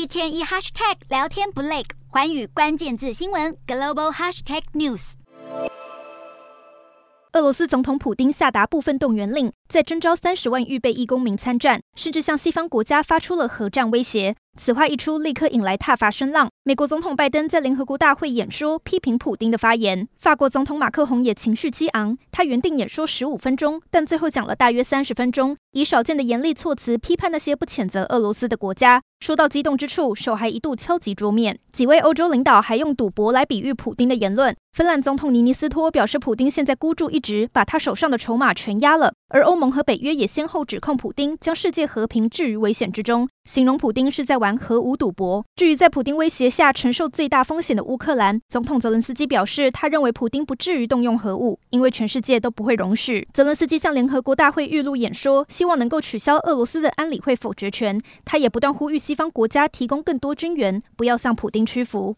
一天一 hashtag 聊天不累，环宇关键字新闻 global hashtag news。俄罗斯总统普丁下达部分动员令，在征召三十万预备役公民参战，甚至向西方国家发出了核战威胁。此话一出，立刻引来挞伐声浪。美国总统拜登在联合国大会演说，批评普丁的发言。法国总统马克宏也情绪激昂，他原定演说十五分钟，但最后讲了大约三十分钟，以少见的严厉措辞批判那些不谴责俄罗斯的国家。说到激动之处，手还一度敲击桌面。几位欧洲领导还用赌博来比喻普丁的言论。芬兰总统尼尼斯托表示，普丁现在孤注一掷，把他手上的筹码全押了。而欧盟和北约也先后指控普丁将世界和平置于危险之中，形容普丁是在玩核武赌博。至于在普丁威胁下承受最大风险的乌克兰，总统泽伦斯基表示，他认为普丁不至于动用核武，因为全世界都不会容许。泽伦斯基向联合国大会预录演说，希望能够取消俄罗斯的安理会否决权。他也不断呼吁西方国家提供更多军援，不要向普丁屈服。